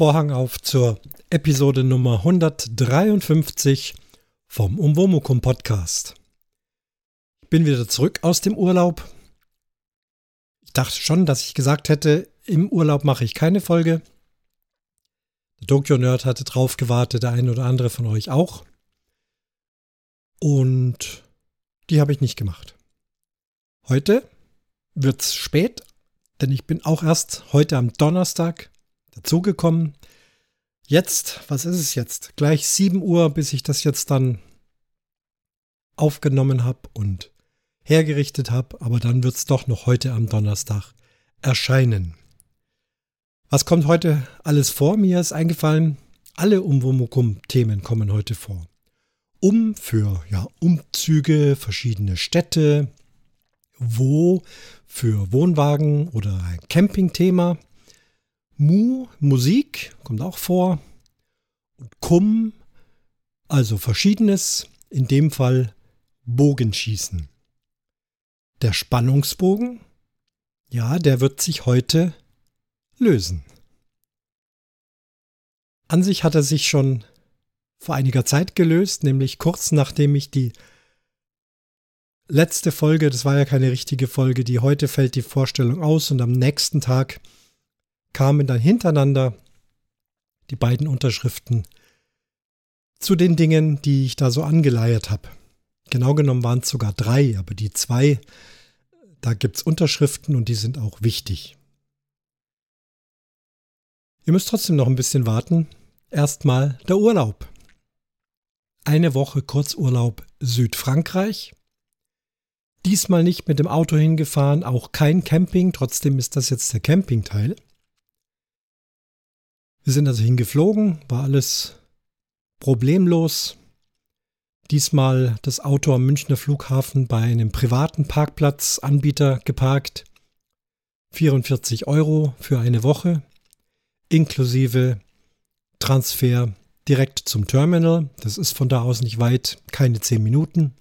Vorhang auf zur Episode Nummer 153 vom Umwomukum Podcast. Ich bin wieder zurück aus dem Urlaub. Ich dachte schon, dass ich gesagt hätte, im Urlaub mache ich keine Folge. Der Tokyo Nerd hatte drauf gewartet, der eine oder andere von euch auch. Und die habe ich nicht gemacht. Heute wird's spät, denn ich bin auch erst heute am Donnerstag dazugekommen. Jetzt, was ist es jetzt? Gleich 7 Uhr, bis ich das jetzt dann aufgenommen habe und hergerichtet habe, aber dann wird es doch noch heute am Donnerstag erscheinen. Was kommt heute alles vor? Mir ist eingefallen, alle Umwomukum-Themen kommen heute vor. Um für ja, Umzüge, verschiedene Städte, wo für Wohnwagen oder ein Campingthema. Mu, Musik, kommt auch vor. Und Kum, also verschiedenes, in dem Fall Bogenschießen. Der Spannungsbogen, ja, der wird sich heute lösen. An sich hat er sich schon vor einiger Zeit gelöst, nämlich kurz nachdem ich die letzte Folge, das war ja keine richtige Folge, die heute fällt die Vorstellung aus und am nächsten Tag kamen dann hintereinander die beiden Unterschriften zu den Dingen, die ich da so angeleiert habe. Genau genommen waren es sogar drei, aber die zwei, da gibt es Unterschriften und die sind auch wichtig. Ihr müsst trotzdem noch ein bisschen warten. Erstmal der Urlaub. Eine Woche Kurzurlaub Südfrankreich. Diesmal nicht mit dem Auto hingefahren, auch kein Camping, trotzdem ist das jetzt der Campingteil. Wir sind also hingeflogen, war alles problemlos. Diesmal das Auto am Münchner Flughafen bei einem privaten Parkplatzanbieter geparkt. 44 Euro für eine Woche, inklusive Transfer direkt zum Terminal. Das ist von da aus nicht weit, keine 10 Minuten.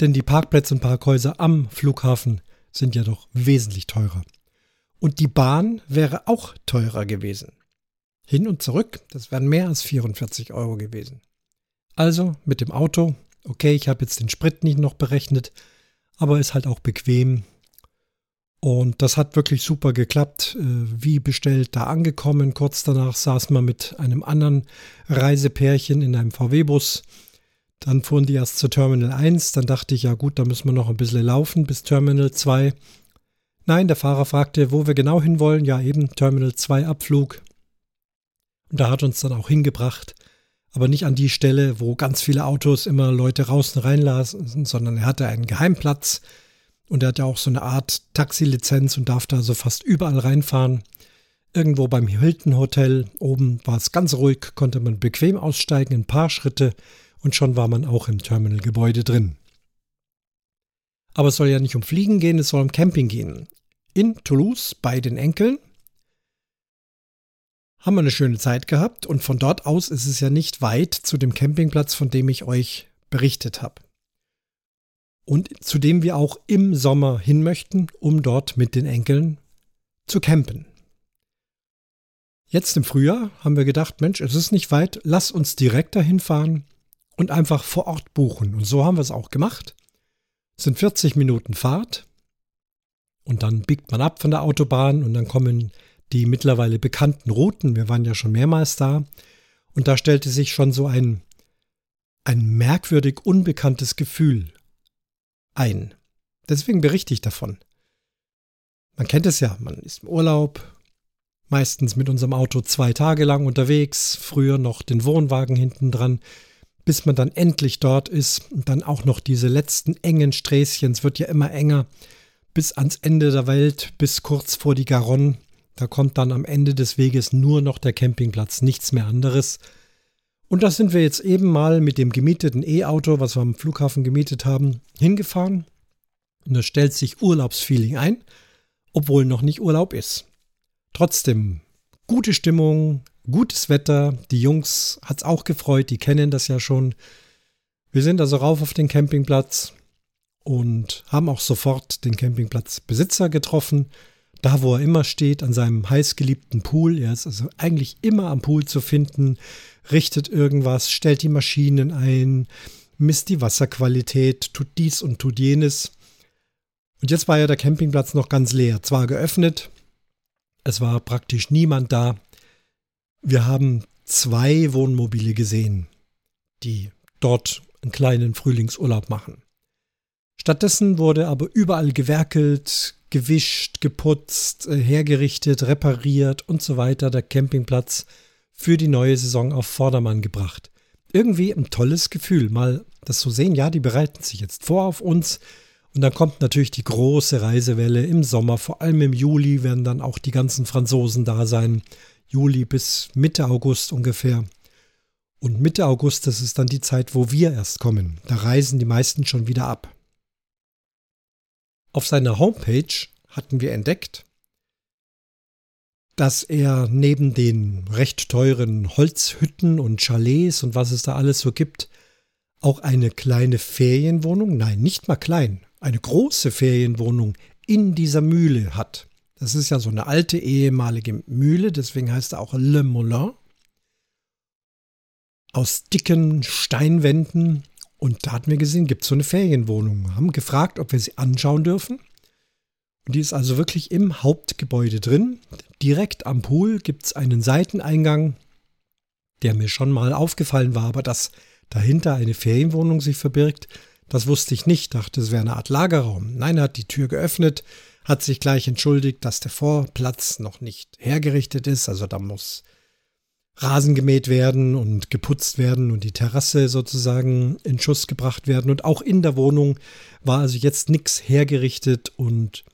Denn die Parkplätze und Parkhäuser am Flughafen sind ja doch wesentlich teurer. Und die Bahn wäre auch teurer gewesen. Hin und zurück, das wären mehr als 44 Euro gewesen. Also mit dem Auto, okay, ich habe jetzt den Sprit nicht noch berechnet, aber ist halt auch bequem. Und das hat wirklich super geklappt. Äh, wie bestellt, da angekommen. Kurz danach saß man mit einem anderen Reisepärchen in einem VW-Bus. Dann fuhren die erst zu Terminal 1. Dann dachte ich, ja gut, da müssen wir noch ein bisschen laufen bis Terminal 2. Nein, der Fahrer fragte, wo wir genau hinwollen. Ja, eben Terminal 2 Abflug. Und da hat uns dann auch hingebracht. Aber nicht an die Stelle, wo ganz viele Autos immer Leute raus und reinlassen, sondern er hatte einen Geheimplatz. Und er hat ja auch so eine Art Taxilizenz und darf da so fast überall reinfahren. Irgendwo beim Hilton Hotel oben war es ganz ruhig, konnte man bequem aussteigen, ein paar Schritte und schon war man auch im Terminalgebäude drin. Aber es soll ja nicht um Fliegen gehen, es soll um Camping gehen in Toulouse bei den Enkeln. Haben wir eine schöne Zeit gehabt und von dort aus ist es ja nicht weit zu dem Campingplatz, von dem ich euch berichtet habe. Und zu dem wir auch im Sommer hin möchten, um dort mit den Enkeln zu campen. Jetzt im Frühjahr haben wir gedacht, Mensch, es ist nicht weit, lass uns direkt dahin fahren und einfach vor Ort buchen. Und so haben wir es auch gemacht. Es sind 40 Minuten Fahrt und dann biegt man ab von der Autobahn und dann kommen die mittlerweile bekannten Routen. Wir waren ja schon mehrmals da. Und da stellte sich schon so ein, ein merkwürdig unbekanntes Gefühl ein. Deswegen berichte ich davon. Man kennt es ja, man ist im Urlaub, meistens mit unserem Auto zwei Tage lang unterwegs, früher noch den Wohnwagen hinten dran, bis man dann endlich dort ist und dann auch noch diese letzten engen Sträßchen, es wird ja immer enger, bis ans Ende der Welt, bis kurz vor die Garonne. Da kommt dann am Ende des Weges nur noch der Campingplatz, nichts mehr anderes. Und da sind wir jetzt eben mal mit dem gemieteten E-Auto, was wir am Flughafen gemietet haben, hingefahren. Und da stellt sich Urlaubsfeeling ein, obwohl noch nicht Urlaub ist. Trotzdem gute Stimmung, gutes Wetter. Die Jungs hat es auch gefreut, die kennen das ja schon. Wir sind also rauf auf den Campingplatz und haben auch sofort den Campingplatzbesitzer getroffen. da wo er immer steht, an seinem heißgeliebten Pool. Er ist also eigentlich immer am Pool zu finden, richtet irgendwas, stellt die Maschinen ein, misst die Wasserqualität, tut dies und tut jenes. Und jetzt war ja der Campingplatz noch ganz leer, zwar geöffnet, es war praktisch niemand da. Wir haben zwei Wohnmobile gesehen, die dort einen kleinen Frühlingsurlaub machen. Stattdessen wurde aber überall gewerkelt, gewischt, geputzt, äh, hergerichtet, repariert und so weiter der Campingplatz für die neue Saison auf Vordermann gebracht. Irgendwie ein tolles Gefühl, mal das zu sehen, ja, die bereiten sich jetzt vor auf uns. Und dann kommt natürlich die große Reisewelle im Sommer, vor allem im Juli werden dann auch die ganzen Franzosen da sein. Juli bis Mitte August ungefähr. Und Mitte August, das ist dann die Zeit, wo wir erst kommen. Da reisen die meisten schon wieder ab. Auf seiner Homepage hatten wir entdeckt, dass er neben den recht teuren Holzhütten und Chalets und was es da alles so gibt, auch eine kleine Ferienwohnung, nein, nicht mal klein, eine große Ferienwohnung in dieser Mühle hat. Das ist ja so eine alte ehemalige Mühle, deswegen heißt er auch Le Moulin. Aus dicken Steinwänden und da hatten wir gesehen, gibt es so eine Ferienwohnung. Haben gefragt, ob wir sie anschauen dürfen. Und die ist also wirklich im Hauptgebäude drin. Direkt am Pool gibt es einen Seiteneingang, der mir schon mal aufgefallen war, aber dass dahinter eine Ferienwohnung sich verbirgt, das wusste ich nicht. Dachte, es wäre eine Art Lagerraum. Nein, er hat die Tür geöffnet, hat sich gleich entschuldigt, dass der Vorplatz noch nicht hergerichtet ist. Also da muss Rasen gemäht werden und geputzt werden und die Terrasse sozusagen in Schuss gebracht werden. Und auch in der Wohnung war also jetzt nichts hergerichtet und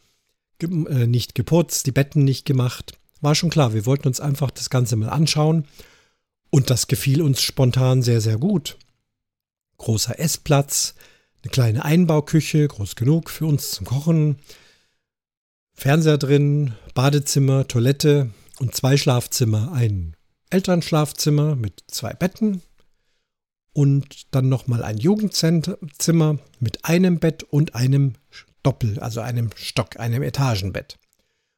äh, nicht geputzt, die Betten nicht gemacht. War schon klar, wir wollten uns einfach das Ganze mal anschauen. Und das gefiel uns spontan sehr, sehr gut. Großer Essplatz, eine kleine Einbauküche, groß genug für uns zum Kochen, Fernseher drin, Badezimmer, Toilette und zwei Schlafzimmer, ein Elternschlafzimmer mit zwei Betten und dann nochmal ein Jugendzimmer mit einem Bett und einem Doppel, also einem Stock, einem Etagenbett.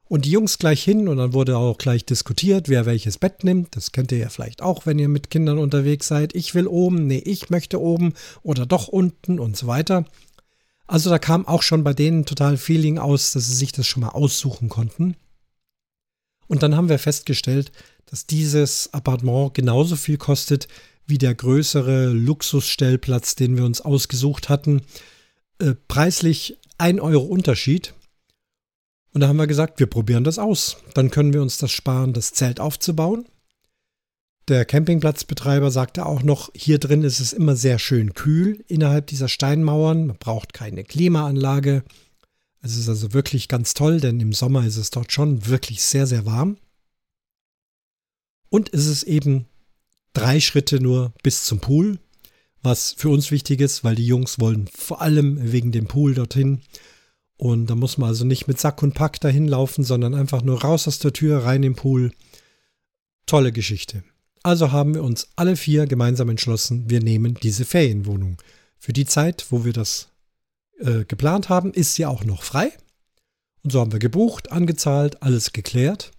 Und die Jungs gleich hin und dann wurde auch gleich diskutiert, wer welches Bett nimmt. Das kennt ihr ja vielleicht auch, wenn ihr mit Kindern unterwegs seid. Ich will oben, nee, ich möchte oben oder doch unten und so weiter. Also da kam auch schon bei denen total Feeling aus, dass sie sich das schon mal aussuchen konnten. Und dann haben wir festgestellt, dass dieses Appartement genauso viel kostet wie der größere Luxusstellplatz, den wir uns ausgesucht hatten. Äh, preislich ein Euro Unterschied. Und da haben wir gesagt, wir probieren das aus. Dann können wir uns das sparen, das Zelt aufzubauen. Der Campingplatzbetreiber sagte auch noch, hier drin ist es immer sehr schön kühl innerhalb dieser Steinmauern. Man braucht keine Klimaanlage. Es ist also wirklich ganz toll, denn im Sommer ist es dort schon wirklich sehr, sehr warm. Und es ist eben drei Schritte nur bis zum Pool, was für uns wichtig ist, weil die Jungs wollen vor allem wegen dem Pool dorthin. Und da muss man also nicht mit Sack und Pack dahin laufen, sondern einfach nur raus aus der Tür, rein im Pool. Tolle Geschichte. Also haben wir uns alle vier gemeinsam entschlossen, wir nehmen diese Ferienwohnung. Für die Zeit, wo wir das äh, geplant haben, ist sie auch noch frei. Und so haben wir gebucht, angezahlt, alles geklärt.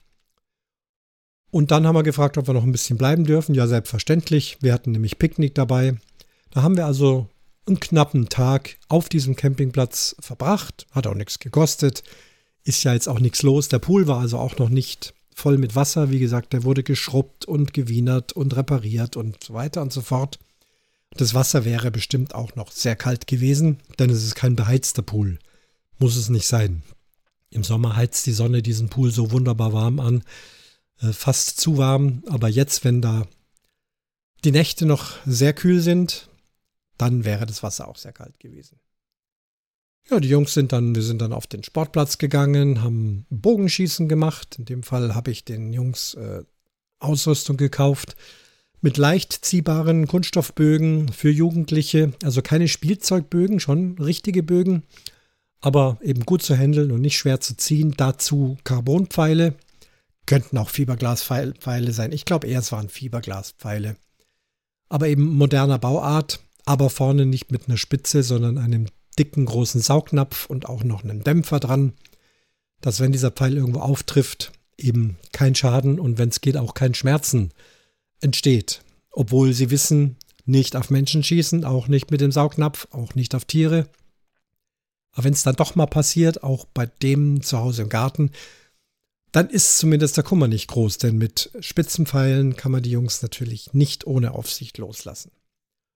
Und dann haben wir gefragt, ob wir noch ein bisschen bleiben dürfen. Ja, selbstverständlich. Wir hatten nämlich Picknick dabei. Da haben wir also einen knappen Tag auf diesem Campingplatz verbracht. Hat auch nichts gekostet. Ist ja jetzt auch nichts los. Der Pool war also auch noch nicht voll mit Wasser. Wie gesagt, der wurde geschrubbt und gewienert und repariert und so weiter und so fort. Das Wasser wäre bestimmt auch noch sehr kalt gewesen, denn es ist kein beheizter Pool. Muss es nicht sein. Im Sommer heizt die Sonne diesen Pool so wunderbar warm an, äh, fast zu warm. Aber jetzt, wenn da die Nächte noch sehr kühl sind, dann wäre das Wasser auch sehr kalt gewesen. Ja, die Jungs sind dann, wir sind dann auf den Sportplatz gegangen, haben Bogenschießen gemacht. In dem Fall habe ich den Jungs äh, Ausrüstung gekauft mit leicht ziehbaren Kunststoffbögen für Jugendliche. Also keine Spielzeugbögen, schon richtige Bögen, aber eben gut zu handeln und nicht schwer zu ziehen. Dazu Carbonpfeile. Könnten auch Fiberglaspfeile sein. Ich glaube eher, es waren Fiberglaspfeile. Aber eben moderner Bauart, aber vorne nicht mit einer Spitze, sondern einem dicken großen Saugnapf und auch noch einem Dämpfer dran. dass wenn dieser Pfeil irgendwo auftrifft, eben kein Schaden und wenn es geht auch kein Schmerzen entsteht. Obwohl sie wissen, nicht auf Menschen schießen, auch nicht mit dem Saugnapf, auch nicht auf Tiere. Aber wenn es dann doch mal passiert, auch bei dem zu Hause im Garten, dann ist zumindest der Kummer nicht groß, denn mit Spitzenpfeilen kann man die Jungs natürlich nicht ohne Aufsicht loslassen.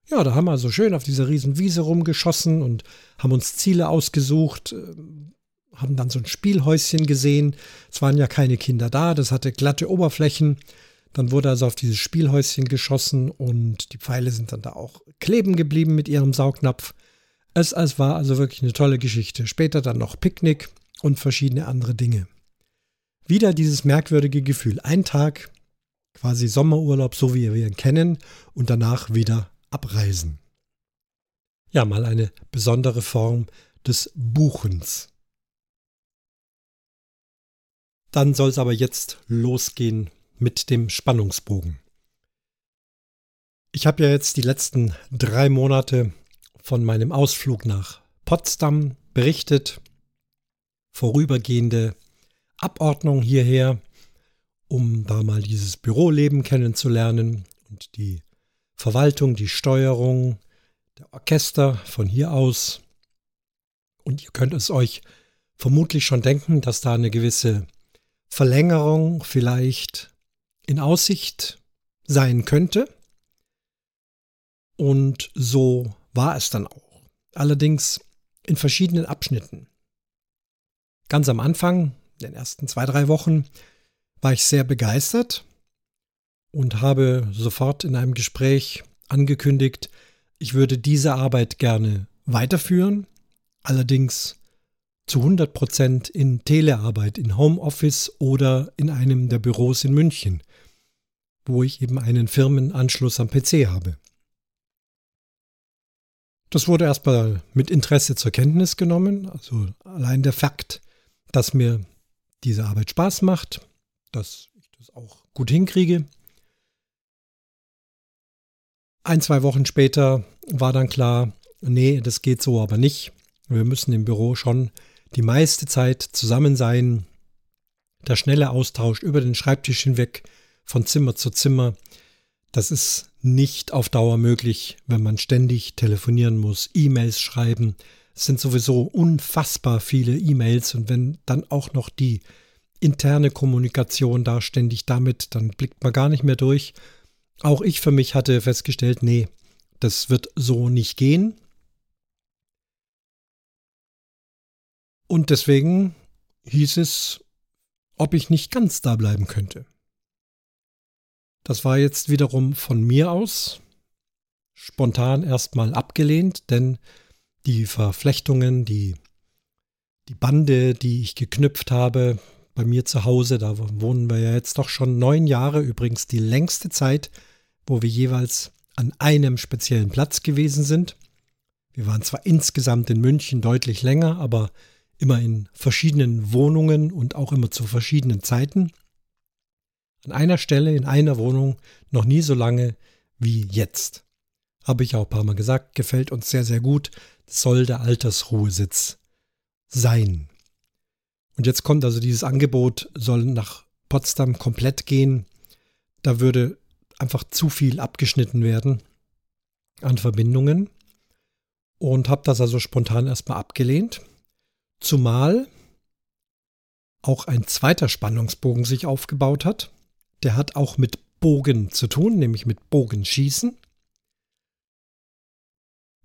Ja, da haben wir so schön auf dieser riesen Wiese rumgeschossen und haben uns Ziele ausgesucht, äh, haben dann so ein Spielhäuschen gesehen. Es waren ja keine Kinder da, das hatte glatte Oberflächen. Dann wurde also auf dieses Spielhäuschen geschossen und die Pfeile sind dann da auch kleben geblieben mit ihrem Saugnapf. Es, es war also wirklich eine tolle Geschichte. Später dann noch Picknick und verschiedene andere Dinge. Wieder dieses merkwürdige Gefühl. Ein Tag, quasi Sommerurlaub, so wie wir ihn kennen, und danach wieder abreisen. Ja, mal eine besondere Form des Buchens. Dann soll es aber jetzt losgehen mit dem Spannungsbogen. Ich habe ja jetzt die letzten drei Monate von meinem Ausflug nach Potsdam berichtet, vorübergehende Abordnung hierher, um da mal dieses Büroleben kennenzulernen und die Verwaltung, die Steuerung, der Orchester von hier aus. Und ihr könnt es euch vermutlich schon denken, dass da eine gewisse Verlängerung vielleicht in Aussicht sein könnte. Und so war es dann auch. Allerdings in verschiedenen Abschnitten. Ganz am Anfang, in den ersten zwei, drei Wochen, war ich sehr begeistert und habe sofort in einem Gespräch angekündigt, ich würde diese Arbeit gerne weiterführen, allerdings zu 100 Prozent in Telearbeit, in Homeoffice oder in einem der Büros in München wo ich eben einen Firmenanschluss am PC habe. Das wurde erstmal mit Interesse zur Kenntnis genommen. Also allein der Fakt, dass mir diese Arbeit Spaß macht, dass ich das auch gut hinkriege. Ein, zwei Wochen später war dann klar, nee, das geht so aber nicht. Wir müssen im Büro schon die meiste Zeit zusammen sein. Der schnelle Austausch über den Schreibtisch hinweg von Zimmer zu Zimmer. Das ist nicht auf Dauer möglich, wenn man ständig telefonieren muss, E-Mails schreiben. Es sind sowieso unfassbar viele E-Mails und wenn dann auch noch die interne Kommunikation da ständig damit, dann blickt man gar nicht mehr durch. Auch ich für mich hatte festgestellt, nee, das wird so nicht gehen. Und deswegen hieß es, ob ich nicht ganz da bleiben könnte. Das war jetzt wiederum von mir aus spontan erstmal abgelehnt, denn die Verflechtungen, die, die Bande, die ich geknüpft habe bei mir zu Hause, da wohnen wir ja jetzt doch schon neun Jahre, übrigens die längste Zeit, wo wir jeweils an einem speziellen Platz gewesen sind. Wir waren zwar insgesamt in München deutlich länger, aber immer in verschiedenen Wohnungen und auch immer zu verschiedenen Zeiten an einer Stelle in einer Wohnung noch nie so lange wie jetzt. Habe ich auch ein paar Mal gesagt, gefällt uns sehr, sehr gut, soll der Altersruhesitz sein. Und jetzt kommt also dieses Angebot, soll nach Potsdam komplett gehen. Da würde einfach zu viel abgeschnitten werden an Verbindungen und habe das also spontan erstmal abgelehnt. Zumal auch ein zweiter Spannungsbogen sich aufgebaut hat. Der hat auch mit Bogen zu tun, nämlich mit Bogenschießen.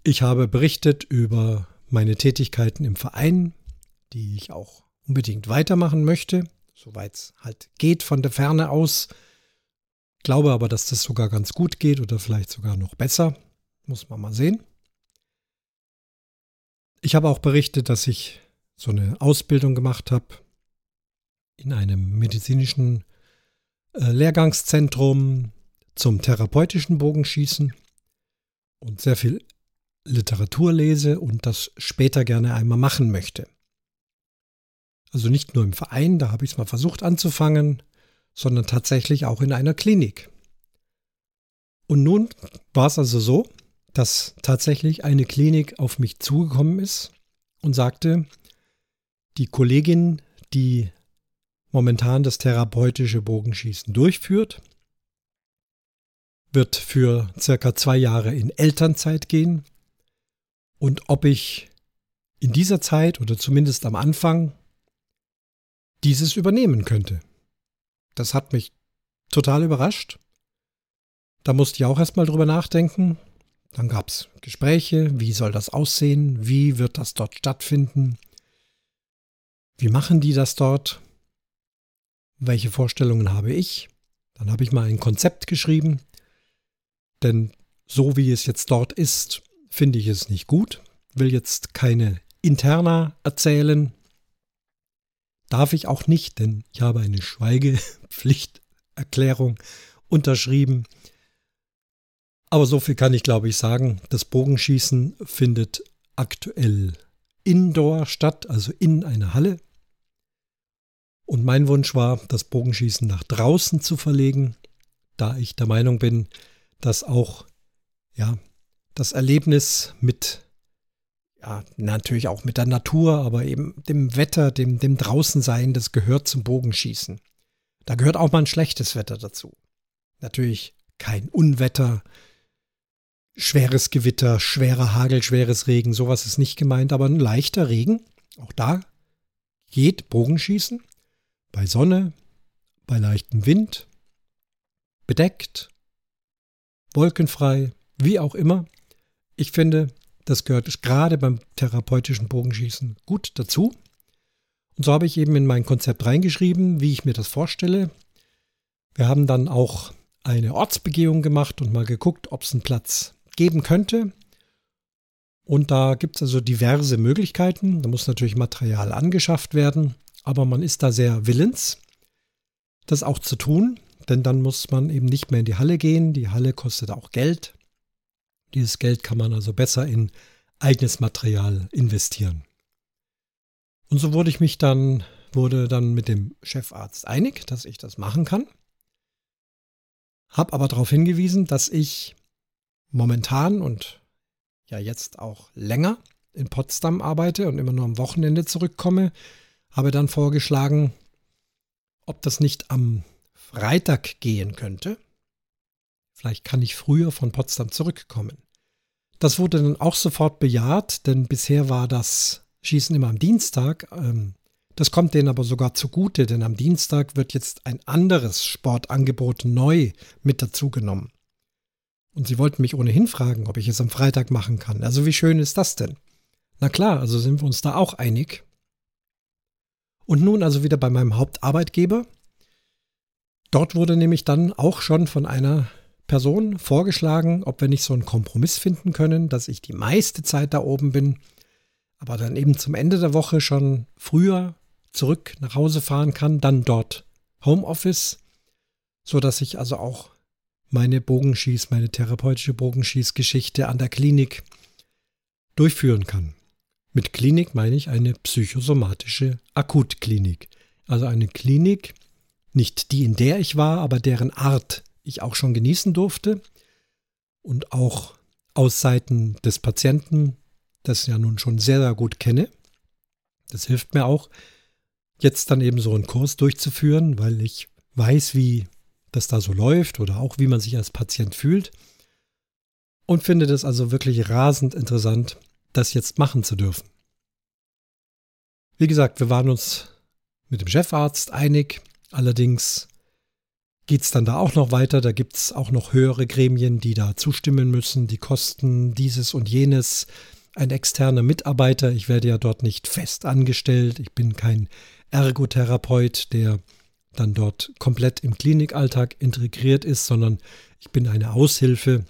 Ich habe berichtet über meine Tätigkeiten im Verein, die ich auch unbedingt weitermachen möchte, soweit es halt geht von der Ferne aus. Glaube aber, dass das sogar ganz gut geht oder vielleicht sogar noch besser. Muss man mal sehen. Ich habe auch berichtet, dass ich so eine Ausbildung gemacht habe in einem medizinischen äh, Lehrgangszentrum zum therapeutischen Bogenschießen und sehr viel Literatur lese und das später gerne einmal machen möchte. Also nicht nur im Verein, da habe ich es mal versucht anzufangen, sondern tatsächlich auch in einer Klinik. Und nun war es also so, dass tatsächlich eine Klinik auf mich zugekommen ist und sagte, die Kollegin, die momentan das therapeutische Bogenschießen durchführt, wird für circa zwei Jahre in Elternzeit gehen und ob ich in dieser Zeit oder zumindest am Anfang dieses übernehmen könnte. Das hat mich total überrascht. Da musste ich auch erstmal drüber nachdenken. Dann gab es Gespräche, wie soll das aussehen, wie wird das dort stattfinden, wie machen die das dort, welche Vorstellungen habe ich. Dann habe ich mal ein Konzept geschrieben, denn so wie es jetzt dort ist, finde ich es nicht gut, will jetzt keine Interna erzählen, darf ich auch nicht, denn ich habe eine Schweigepflichterklärung unterschrieben. Aber so viel kann ich, glaube ich, sagen. Das Bogenschießen findet aktuell indoor statt, also in einer Halle. Und mein Wunsch war, das Bogenschießen nach draußen zu verlegen, da ich der Meinung bin, dass auch ja, das Erlebnis mit, ja, natürlich auch mit der Natur, aber eben dem Wetter, dem, dem Draußensein, das gehört zum Bogenschießen. Da gehört auch mal ein schlechtes Wetter dazu. Natürlich kein Unwetter, schweres Gewitter, schwerer Hagel, schweres Regen, sowas ist nicht gemeint, aber ein leichter Regen, auch da geht Bogenschießen. Bei Sonne, bei leichtem Wind, bedeckt, wolkenfrei, wie auch immer. Ich finde, das gehört gerade beim therapeutischen Bogenschießen gut dazu. Und so habe ich eben in mein Konzept reingeschrieben, wie ich mir das vorstelle. Wir haben dann auch eine Ortsbegehung gemacht und mal geguckt, ob es einen Platz geben könnte. Und da gibt es also diverse Möglichkeiten. Da muss natürlich Material angeschafft werden, aber man ist da sehr willens, das auch zu tun, denn dann muss man eben nicht mehr in die Halle gehen. Die Halle kostet auch Geld. Dieses Geld kann man also besser in eigenes Material investieren. Und so wurde ich mich dann, wurde dann mit dem Chefarzt einig, dass ich das machen kann. Hab aber darauf hingewiesen, dass ich momentan und ja jetzt auch länger in Potsdam arbeite und immer nur am Wochenende zurückkomme, habe dann vorgeschlagen, ob das nicht am Freitag gehen könnte. Vielleicht kann ich früher von Potsdam zurückkommen. Das wurde dann auch sofort bejaht, denn bisher war das Schießen immer am Dienstag. Ähm, das kommt denen aber sogar zugute, denn am Dienstag wird jetzt ein anderes Sportangebot neu mit dazugenommen. Und sie wollten mich ohnehin fragen, ob ich es am Freitag machen kann. Also wie schön ist das denn? Na klar, also sind wir uns da auch einig. Und nun also wieder bei meinem Hauptarbeitgeber. Dort wurde nämlich dann auch schon von einer Person vorgeschlagen, ob wir nicht so einen Kompromiss finden können, dass ich die meiste Zeit da oben bin, aber dann eben zum Ende der Woche schon früher zurück nach Hause fahren kann, dann dort Homeoffice, so dass ich also auch meine Bogenschieß, meine therapeutische Bogenschießgeschichte an der Klinik durchführen kann. Mit Klinik meine ich eine psychosomatische Akutklinik. Also eine Klinik, nicht die, in der ich war, aber deren Art ich auch schon genießen durfte. Und auch aus Seiten des Patienten, das ja nun schon sehr, sehr gut kenne. Das hilft mir auch, jetzt dann eben so einen Kurs durchzuführen, weil ich weiß, wie das da so läuft oder auch wie man sich als Patient fühlt. Und finde das also wirklich rasend interessant, das jetzt machen zu dürfen. Wie gesagt, wir waren uns mit dem Chefarzt einig. Allerdings geht es dann da auch noch weiter. Da gibt es auch noch höhere Gremien, die da zustimmen müssen. Die Kosten dieses und jenes. Ein externer Mitarbeiter. Ich werde ja dort nicht fest angestellt. Ich bin kein Ergotherapeut, der dann dort komplett im Klinikalltag integriert ist, sondern ich bin eine Aushilfe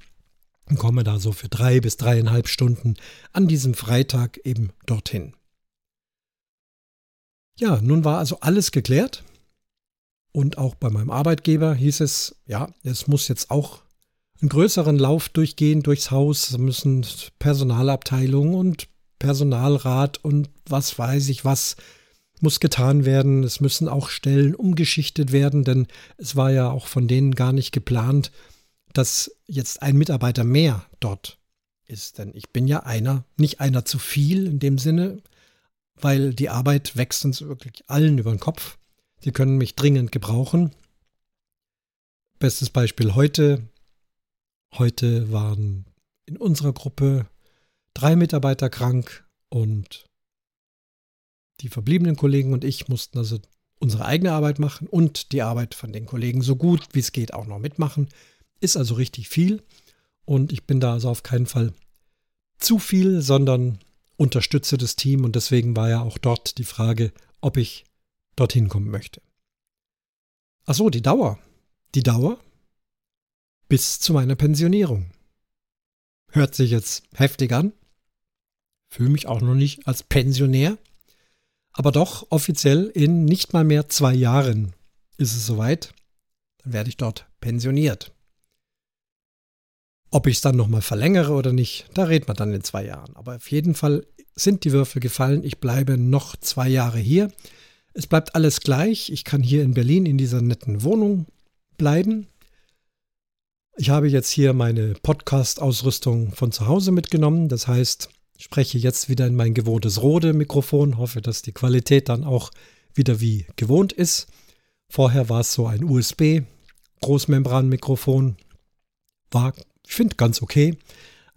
und komme da so für drei bis dreieinhalb Stunden an diesem Freitag eben dorthin. Ja, nun war also alles geklärt. Und auch bei meinem Arbeitgeber hieß es, ja, es muss jetzt auch einen größeren Lauf durchgehen durchs Haus. Es müssen Personalabteilung und Personalrat und was weiß ich was muss getan werden. Es müssen auch Stellen umgeschichtet werden, denn es war ja auch von denen gar nicht geplant, dass jetzt ein Mitarbeiter mehr dort ist. Denn ich bin ja einer, nicht einer zu viel in dem Sinne, weil die Arbeit wächst uns wirklich allen über den Kopf. Sie können mich dringend gebrauchen. Bestes Beispiel heute. Heute waren in unserer Gruppe drei Mitarbeiter krank und die verbliebenen Kollegen und ich mussten also unsere eigene Arbeit machen und die Arbeit von den Kollegen so gut wie es geht auch noch mitmachen. Ist also richtig viel und ich bin da also auf keinen Fall zu viel, sondern unterstütze das Team und deswegen war ja auch dort die Frage, ob ich dorthin kommen möchte. Ach so, die Dauer. Die Dauer bis zu meiner Pensionierung. Hört sich jetzt heftig an. Fühle mich auch noch nicht als Pensionär. Aber doch offiziell in nicht mal mehr zwei Jahren ist es soweit. Dann werde ich dort pensioniert. Ob ich es dann nochmal verlängere oder nicht, da redet man dann in zwei Jahren. Aber auf jeden Fall sind die Würfel gefallen. Ich bleibe noch zwei Jahre hier. Es bleibt alles gleich. Ich kann hier in Berlin in dieser netten Wohnung bleiben. Ich habe jetzt hier meine Podcast-Ausrüstung von zu Hause mitgenommen. Das heißt, spreche jetzt wieder in mein gewohntes Rode-Mikrofon. Hoffe, dass die Qualität dann auch wieder wie gewohnt ist. Vorher war es so ein USB-Großmembran-Mikrofon. War, ich finde, ganz okay.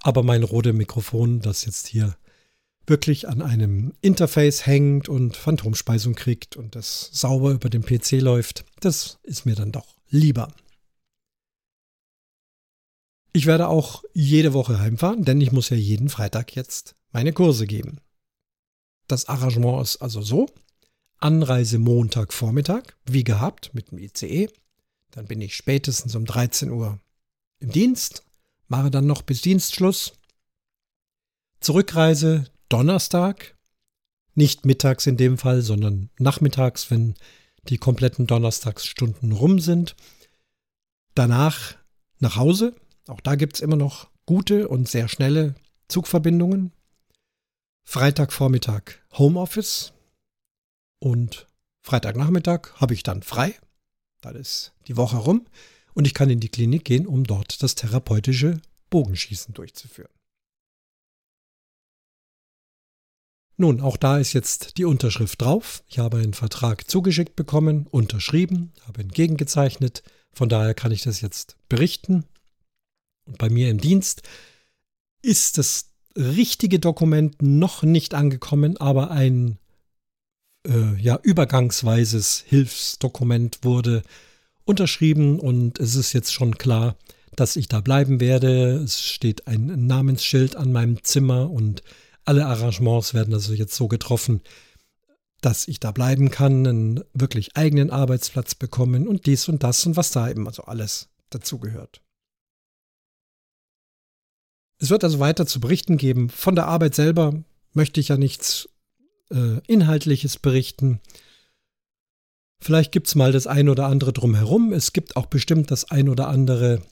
Aber mein Rode-Mikrofon, das jetzt hier wirklich an einem Interface hängt und Phantomspeisung kriegt und das sauber über den PC läuft, das ist mir dann doch lieber. Ich werde auch jede Woche heimfahren, denn ich muss ja jeden Freitag jetzt meine Kurse geben. Das Arrangement ist also so. Anreise Montagvormittag, wie gehabt, mit dem ICE. Dann bin ich spätestens um 13 Uhr im Dienst, mache dann noch bis Dienstschluss. Zurückreise Donnerstag, nicht mittags in dem Fall, sondern nachmittags, wenn die kompletten Donnerstagsstunden rum sind. Danach nach Hause. Auch da gibt es immer noch gute und sehr schnelle Zugverbindungen. Freitagvormittag Homeoffice und Freitagnachmittag habe ich dann frei. Dann ist die Woche rum und ich kann in die Klinik gehen, um dort das therapeutische Bogenschießen durchzuführen. Nun, auch da ist jetzt die Unterschrift drauf. Ich habe einen Vertrag zugeschickt bekommen, unterschrieben, habe entgegengezeichnet. Von daher kann ich das jetzt berichten. Und bei mir im Dienst ist das richtige Dokument noch nicht angekommen, aber ein äh, ja, übergangsweises Hilfsdokument wurde unterschrieben und es ist jetzt schon klar, dass ich da bleiben werde. Es steht ein Namensschild an meinem Zimmer und alle Arrangements werden also jetzt so getroffen, dass ich da bleiben kann, einen wirklich eigenen Arbeitsplatz bekommen und dies und das und was da eben also alles dazugehört. Es wird also weiter zu berichten geben. Von der Arbeit selber möchte ich ja nichts äh, Inhaltliches berichten. Vielleicht gibt es mal das ein oder andere drumherum. Es gibt auch bestimmt das ein oder andere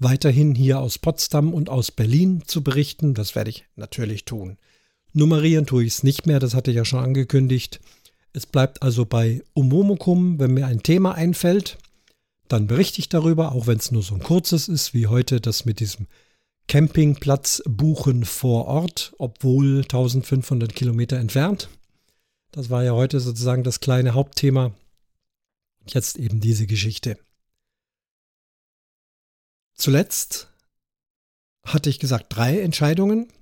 weiterhin hier aus Potsdam und aus Berlin zu berichten. Das werde ich natürlich tun. Nummerieren tue ich es nicht mehr, das hatte ich ja schon angekündigt. Es bleibt also bei Umomukum, wenn mir ein Thema einfällt, dann berichte ich darüber, auch wenn es nur so ein kurzes ist, wie heute das mit diesem Campingplatz buchen vor Ort, obwohl 1500 Kilometer entfernt. Das war ja heute sozusagen das kleine Hauptthema. Jetzt eben diese Geschichte. Zuletzt hatte ich gesagt drei Entscheidungen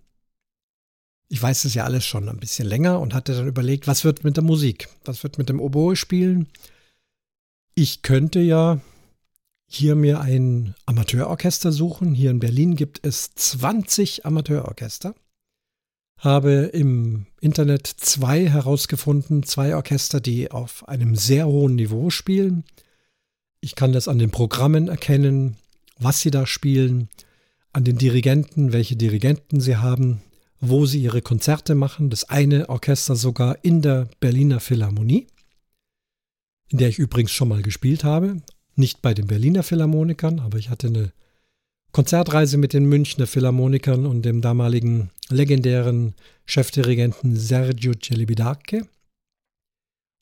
ich weiß es ja alles schon ein bisschen länger und hatte dann überlegt, was wird mit der Musik? Was wird mit dem Oboe spielen? Ich könnte ja hier mir ein Amateurorchester suchen. Hier in Berlin gibt es 20 Amateurorchester. Habe im Internet zwei herausgefunden, zwei Orchester, die auf einem sehr hohen Niveau spielen. Ich kann das an den Programmen erkennen, was sie da spielen, an den Dirigenten, welche Dirigenten sie haben, wo sie ihre Konzerte machen. Das eine Orchester sogar in der Berliner Philharmonie, in der ich übrigens schon mal gespielt habe. Nicht bei den Berliner Philharmonikern, aber ich hatte eine Konzertreise mit den Münchner Philharmonikern und dem damaligen legendären Chefdirigenten Sergio Celibidache.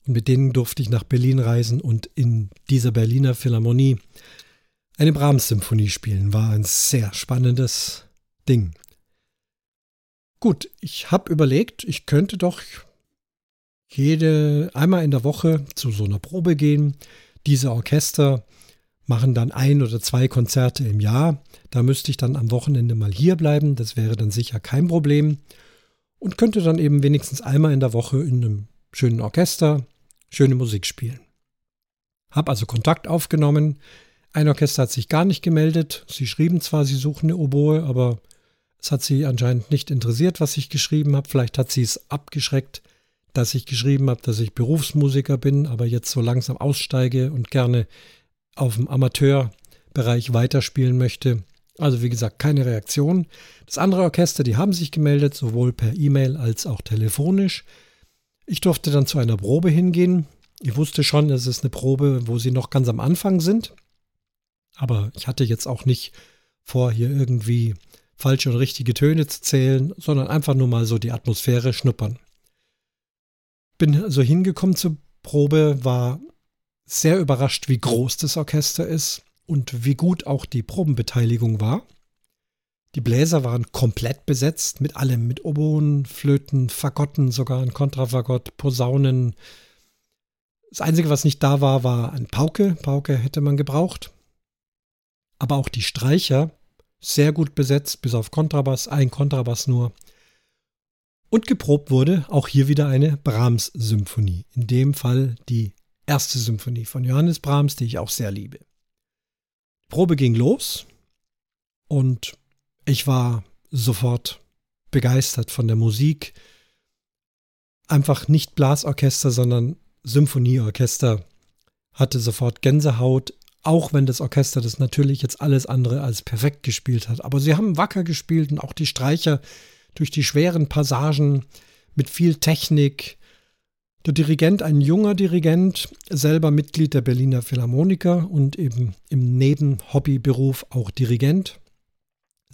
Und mit denen durfte ich nach Berlin reisen und in dieser Berliner Philharmonie eine Brahms-Symphonie spielen. War ein sehr spannendes Ding. Gut, ich habe überlegt, ich könnte doch jede einmal in der Woche zu so einer Probe gehen. Diese Orchester machen dann ein oder zwei Konzerte im Jahr. Da müsste ich dann am Wochenende mal hier bleiben. Das wäre dann sicher kein Problem. Und könnte dann eben wenigstens einmal in der Woche in einem schönen Orchester schöne Musik spielen. Hab also Kontakt aufgenommen. Ein Orchester hat sich gar nicht gemeldet. Sie schrieben zwar, sie suchen eine Oboe, aber es hat sie anscheinend nicht interessiert, was ich geschrieben habe. Vielleicht hat sie es abgeschreckt, dass ich geschrieben habe, dass ich Berufsmusiker bin, aber jetzt so langsam aussteige und gerne auf dem Amateurbereich weiterspielen möchte. Also wie gesagt, keine Reaktion. Das andere Orchester, die haben sich gemeldet, sowohl per E-Mail als auch telefonisch. Ich durfte dann zu einer Probe hingehen. Ich wusste schon, es ist eine Probe, wo sie noch ganz am Anfang sind. Aber ich hatte jetzt auch nicht vor, hier irgendwie falsche und richtige Töne zu zählen, sondern einfach nur mal so die Atmosphäre schnuppern. Bin also hingekommen zur Probe, war sehr überrascht, wie groß das Orchester ist und wie gut auch die Probenbeteiligung war. Die Bläser waren komplett besetzt mit allem, mit Oboen, Flöten, Fagotten, sogar ein Kontrafagott, Posaunen. Das Einzige, was nicht da war, war ein Pauke. Pauke hätte man gebraucht. Aber auch die Streicher sehr gut besetzt, bis auf Kontrabass, ein Kontrabass nur. Und geprobt wurde auch hier wieder eine Brahms-Symphonie. In dem Fall die erste Symphonie von Johannes Brahms, die ich auch sehr liebe. Die Probe ging los und ich war sofort begeistert von der Musik. Einfach nicht Blasorchester, sondern Symphonieorchester. Hatte sofort Gänsehaut, auch wenn das Orchester das natürlich jetzt alles andere als perfekt gespielt hat. Aber sie haben wacker gespielt und auch die Streicher durch die schweren Passagen mit viel Technik, der Dirigent, ein junger Dirigent, selber Mitglied der Berliner Philharmoniker und eben im Nebenhobbyberuf auch Dirigent.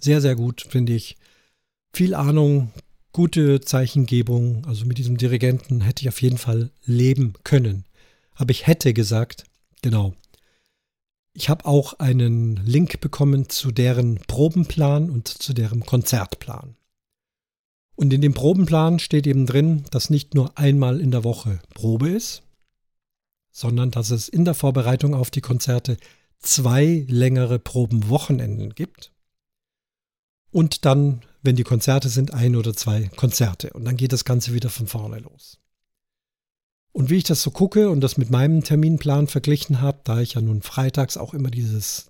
Sehr, sehr gut, finde ich. Viel Ahnung, gute Zeichengebung. Also mit diesem Dirigenten hätte ich auf jeden Fall leben können. Aber ich hätte gesagt, genau. Ich habe auch einen Link bekommen zu deren Probenplan und zu deren Konzertplan. Und in dem Probenplan steht eben drin, dass nicht nur einmal in der Woche Probe ist, sondern dass es in der Vorbereitung auf die Konzerte zwei längere Probenwochenenden gibt. Und dann, wenn die Konzerte sind, ein oder zwei Konzerte. Und dann geht das Ganze wieder von vorne los. Und wie ich das so gucke und das mit meinem Terminplan verglichen habe, da ich ja nun freitags auch immer dieses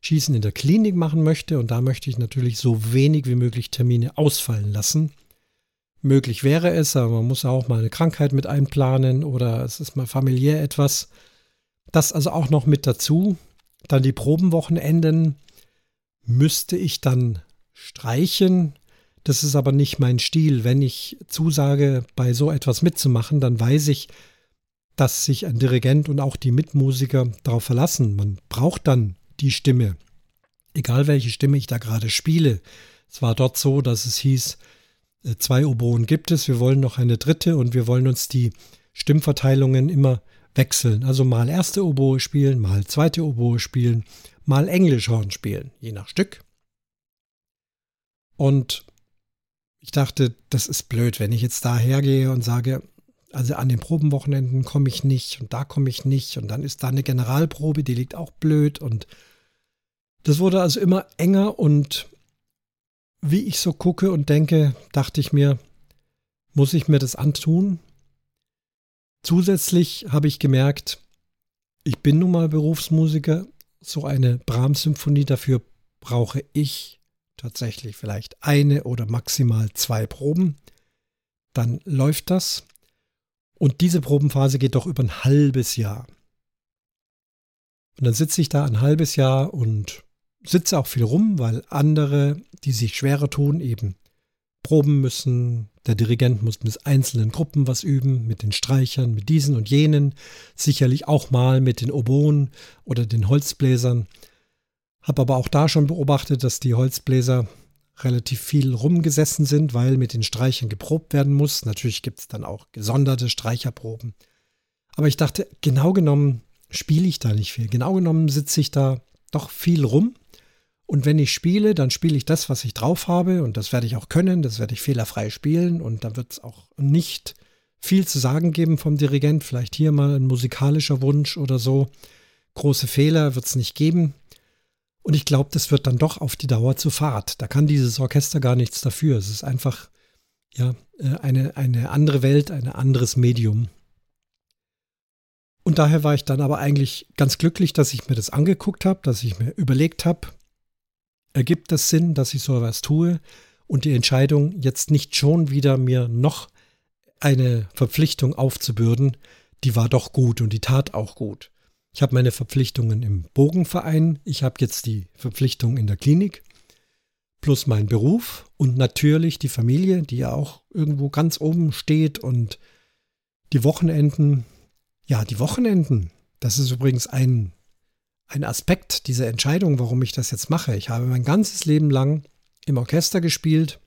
Schießen in der Klinik machen möchte und da möchte ich natürlich so wenig wie möglich Termine ausfallen lassen. Möglich wäre es, aber man muss auch mal eine Krankheit mit einplanen oder es ist mal familiär etwas. Das also auch noch mit dazu. Dann die Probenwochenenden müsste ich dann streichen. Das ist aber nicht mein Stil. Wenn ich zusage, bei so etwas mitzumachen, dann weiß ich, dass sich ein Dirigent und auch die Mitmusiker darauf verlassen. Man braucht dann die Stimme. Egal welche Stimme ich da gerade spiele. Es war dort so, dass es hieß, äh, zwei Oboen gibt es, wir wollen noch eine dritte und wir wollen uns die Stimmverteilungen immer wechseln. Also mal erste Oboe spielen, mal zweite Oboe spielen, mal Englischhorn spielen, je nach Stück. Und ich dachte, das ist blöd, wenn ich jetzt da hergehe und sage, also an den Probenwochenenden komme ich nicht und da komme ich nicht und dann ist da eine Generalprobe, die liegt auch blöd und das wurde also immer enger und wie ich so gucke und denke, dachte ich mir, muss ich mir das antun? Zusätzlich habe ich gemerkt, ich bin nun mal Berufsmusiker, so eine Brahms-Symphonie dafür brauche ich tatsächlich vielleicht eine oder maximal zwei Proben. Dann läuft das. Und diese Probenphase geht doch über ein halbes Jahr. Und dann sitze ich da ein halbes Jahr und sitze auch viel rum, weil andere, die sich schwerer tun, eben proben müssen. Der Dirigent muss mit einzelnen Gruppen was üben, mit den Streichern, mit diesen und jenen, sicherlich auch mal mit den Oboen oder den Holzbläsern. Habe aber auch da schon beobachtet, dass die Holzbläser relativ viel rumgesessen sind, weil mit den Streichern geprobt werden muss. Natürlich gibt es dann auch gesonderte Streicherproben. Aber ich dachte, genau genommen spiele ich da nicht viel. Genau genommen sitze ich da doch viel rum und wenn ich spiele, dann spiele ich das, was ich drauf habe und das werde ich auch können, das werde ich fehlerfrei spielen und dann wird es auch nicht viel zu sagen geben vom Dirigent. Vielleicht hier mal ein musikalischer Wunsch oder so. Große Fehler wird es nicht geben. Und ich glaube, das wird dann doch auf die Dauer zu Fahrt. Da kann dieses Orchester gar nichts dafür. Es ist einfach ja, äh, eine, eine andere Welt, ein anderes Medium. Und daher war ich dann aber eigentlich ganz glücklich, dass ich mir das angeguckt habe, dass ich mir überlegt habe, ergibt das Sinn, dass ich so etwas tue und die Entscheidung, jetzt nicht schon wieder mir noch eine Verpflichtung aufzubürden, die war doch gut und die tat auch gut. Ich habe meine Verpflichtungen im Bogenverein, ich habe jetzt die Verpflichtung in der Klinik, plus mein Beruf und natürlich die Familie, die ja auch irgendwo ganz oben steht und die Wochenenden. Ja, die Wochenenden, das ist übrigens ein, ein Aspekt dieser Entscheidung, warum ich das jetzt mache. Ich habe mein ganzes Leben lang im Orchester gespielt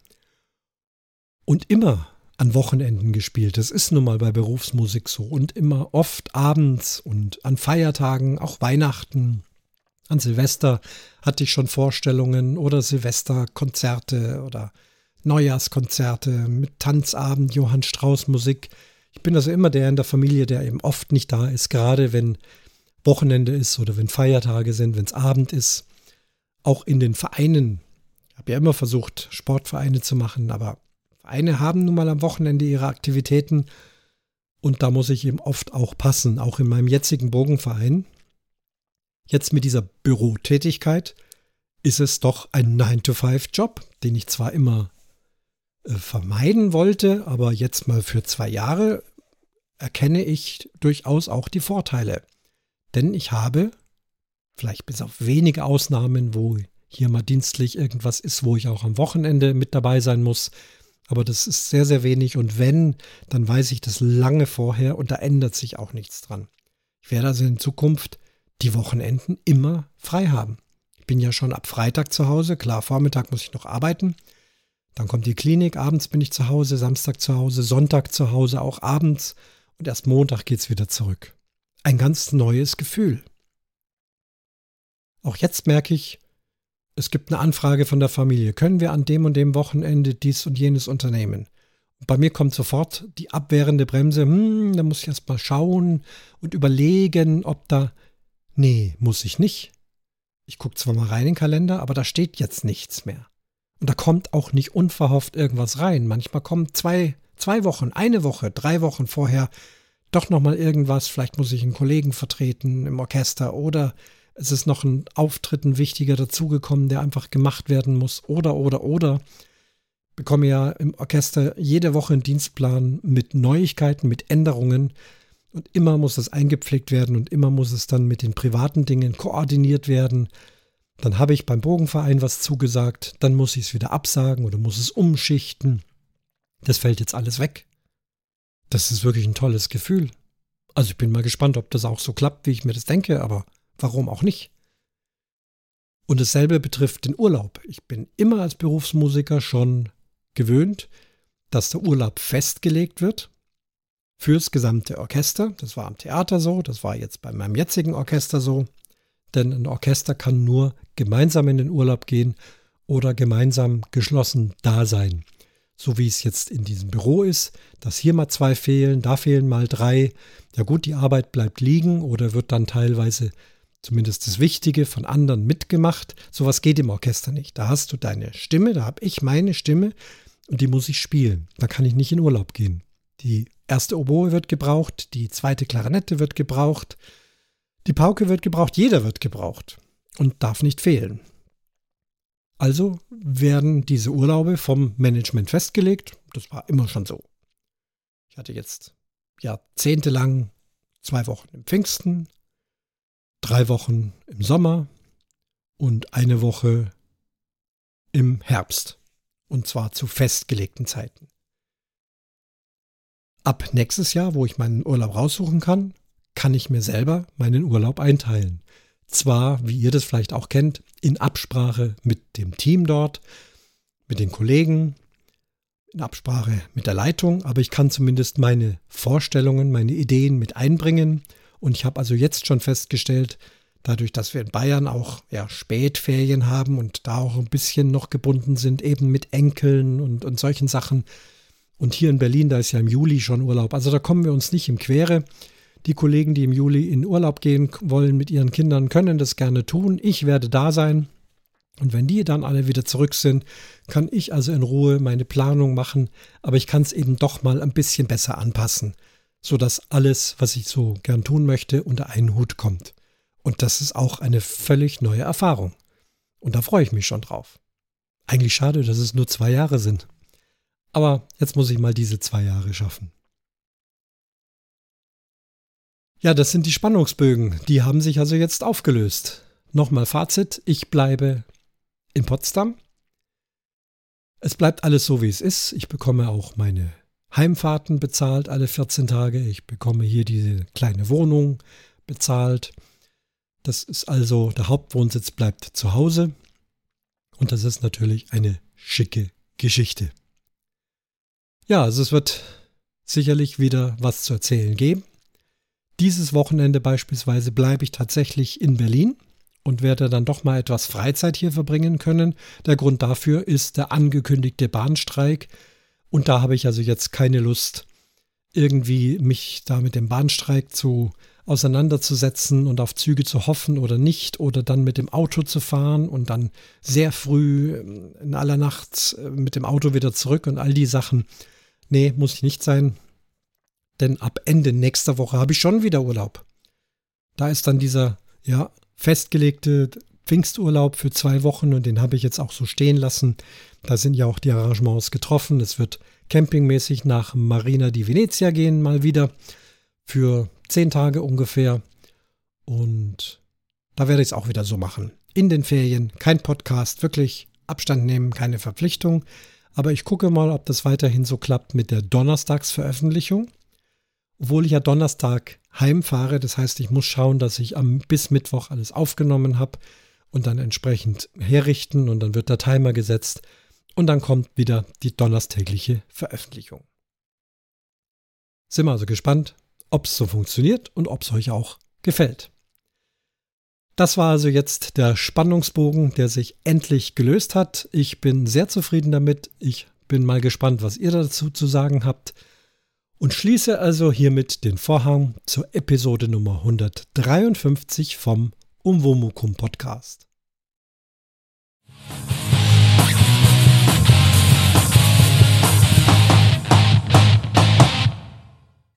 und immer an Wochenenden gespielt. Das ist nun mal bei Berufsmusik so und immer oft abends und an Feiertagen, auch Weihnachten. An Silvester hatte ich schon Vorstellungen oder Silvesterkonzerte oder Neujahrskonzerte mit Tanzabend, Johann Strauß Musik. Ich bin also immer der in der Familie, der eben oft nicht da ist, gerade wenn Wochenende ist oder wenn Feiertage sind, wenn es Abend ist. Auch in den Vereinen. Ich habe ja immer versucht, Sportvereine zu machen, aber Vereine haben nun mal am Wochenende ihre Aktivitäten und da muss ich eben oft auch passen, auch in meinem jetzigen Bogenverein. Jetzt mit dieser Bürotätigkeit ist es doch ein 9-to-5-Job, den ich zwar immer äh, vermeiden wollte, aber jetzt mal für zwei Jahre erkenne ich durchaus auch die Vorteile. Denn ich habe, vielleicht bis auf wenige Ausnahmen, wo hier mal dienstlich irgendwas ist, wo ich auch am Wochenende mit dabei sein muss, aber das ist sehr, sehr wenig und wenn, dann weiß ich das lange vorher und da ändert sich auch nichts dran. Ich werde also in Zukunft die Wochenenden immer frei haben. Ich bin ja schon ab Freitag zu Hause, klar, Vormittag muss ich noch arbeiten. Dann kommt die Klinik, abends bin ich zu Hause, Samstag zu Hause, Sonntag zu Hause, auch abends und erst Montag geht es wieder zurück. Ein ganz neues Gefühl. Auch jetzt merke ich, es gibt eine Anfrage von der Familie. Können wir an dem und dem Wochenende dies und jenes unternehmen? Und bei mir kommt sofort die abwehrende Bremse. Hm, da muss ich erst mal schauen und überlegen, ob da. Nee, muss ich nicht. Ich gucke zwar mal rein in den Kalender, aber da steht jetzt nichts mehr. Und da kommt auch nicht unverhofft irgendwas rein. Manchmal kommen zwei, zwei Wochen, eine Woche, drei Wochen vorher doch nochmal irgendwas. Vielleicht muss ich einen Kollegen vertreten im Orchester oder es ist noch ein Auftritt, ein wichtiger dazugekommen, der einfach gemacht werden muss. Oder, oder, oder. Bekomme ja im Orchester jede Woche einen Dienstplan mit Neuigkeiten, mit Änderungen. Und immer muss es eingepflegt werden und immer muss es dann mit den privaten Dingen koordiniert werden. Dann habe ich beim Bogenverein was zugesagt, dann muss ich es wieder absagen oder muss es umschichten. Das fällt jetzt alles weg. Das ist wirklich ein tolles Gefühl. Also ich bin mal gespannt, ob das auch so klappt, wie ich mir das denke, aber Warum auch nicht? Und dasselbe betrifft den Urlaub. Ich bin immer als Berufsmusiker schon gewöhnt, dass der Urlaub festgelegt wird fürs gesamte Orchester. Das war am Theater so, das war jetzt bei meinem jetzigen Orchester so. Denn ein Orchester kann nur gemeinsam in den Urlaub gehen oder gemeinsam geschlossen da sein. So wie es jetzt in diesem Büro ist, dass hier mal zwei fehlen, da fehlen mal drei. Ja gut, die Arbeit bleibt liegen oder wird dann teilweise zumindest das Wichtige von anderen mitgemacht. Sowas geht im Orchester nicht. Da hast du deine Stimme, da habe ich meine Stimme und die muss ich spielen. Da kann ich nicht in Urlaub gehen. Die erste Oboe wird gebraucht, die zweite Klarinette wird gebraucht, die Pauke wird gebraucht, jeder wird gebraucht und darf nicht fehlen. Also werden diese Urlaube vom Management festgelegt. Das war immer schon so. Ich hatte jetzt jahrzehntelang zwei Wochen im Pfingsten, drei Wochen im Sommer und eine Woche im Herbst. Und zwar zu festgelegten Zeiten. Ab nächstes Jahr, wo ich meinen Urlaub raussuchen kann, kann ich mir selber meinen Urlaub einteilen. Zwar, wie ihr das vielleicht auch kennt, in Absprache mit dem Team dort, mit den Kollegen, in Absprache mit der Leitung, aber ich kann zumindest meine Vorstellungen, meine Ideen mit einbringen und ich habe also jetzt schon festgestellt, dadurch, dass wir in Bayern auch ja, Spätferien haben und da auch ein bisschen noch gebunden sind, eben mit Enkeln und, und solchen Sachen Und hier in Berlin, da ist ja im Juli schon Urlaub. Also da kommen wir uns nicht im Quere. Die Kollegen, die im Juli in Urlaub gehen wollen mit ihren Kindern, können das gerne tun. Ich werde da sein. Und wenn die dann alle wieder zurück sind, kann ich also in Ruhe meine Planung machen. Aber ich kann es eben doch mal ein bisschen besser anpassen, sodass alles, was ich so gern tun möchte, unter einen Hut kommt. Und das ist auch eine völlig neue Erfahrung. Und da freue ich mich schon drauf. Eigentlich schade, dass es nur zwei Jahre sind. Aber jetzt muss ich mal diese zwei Jahre schaffen. Ja, das sind die Spannungsbögen. Die haben sich also jetzt aufgelöst. Nochmal Fazit. Ich bleibe in Potsdam. Es bleibt alles so, wie es ist. Ich bekomme auch meine Heimfahrten bezahlt alle 14 Tage. Ich bekomme hier diese kleine Wohnung bezahlt. Das ist also, der Hauptwohnsitz bleibt zu Hause. Und das ist natürlich eine schicke Geschichte. Ja, also es wird sicherlich wieder was zu erzählen geben. Dieses Wochenende beispielsweise bleibe ich tatsächlich in Berlin und werde dann doch mal etwas Freizeit hier verbringen können. Der Grund dafür ist der angekündigte Bahnstreik. Und da habe ich also jetzt keine Lust, irgendwie mich da mit dem Bahnstreik zu auseinanderzusetzen und auf Züge zu hoffen oder nicht oder dann mit dem Auto zu fahren und dann sehr früh in aller Nacht äh, mit dem Auto wieder zurück und all die Sachen. Nee, muss ich nicht sein. Denn ab Ende nächster Woche habe ich schon wieder Urlaub. Da ist dann dieser, ja, festgelegte Pfingsturlaub für zwei Wochen und den habe ich jetzt auch so stehen lassen. Da sind ja auch die Arrangements getroffen. Es wird campingmäßig nach Marina di Venezia gehen, mal wieder für zehn Tage ungefähr. Und da werde ich es auch wieder so machen. In den Ferien, kein Podcast, wirklich Abstand nehmen, keine Verpflichtung. Aber ich gucke mal, ob das weiterhin so klappt mit der Donnerstagsveröffentlichung obwohl ich ja Donnerstag heimfahre. Das heißt, ich muss schauen, dass ich am bis Mittwoch alles aufgenommen habe und dann entsprechend herrichten und dann wird der Timer gesetzt und dann kommt wieder die donnerstägliche Veröffentlichung. Sind wir also gespannt, ob es so funktioniert und ob es euch auch gefällt. Das war also jetzt der Spannungsbogen, der sich endlich gelöst hat. Ich bin sehr zufrieden damit. Ich bin mal gespannt, was ihr dazu zu sagen habt und schließe also hiermit den Vorhang zur Episode Nummer 153 vom Umwomukum Podcast.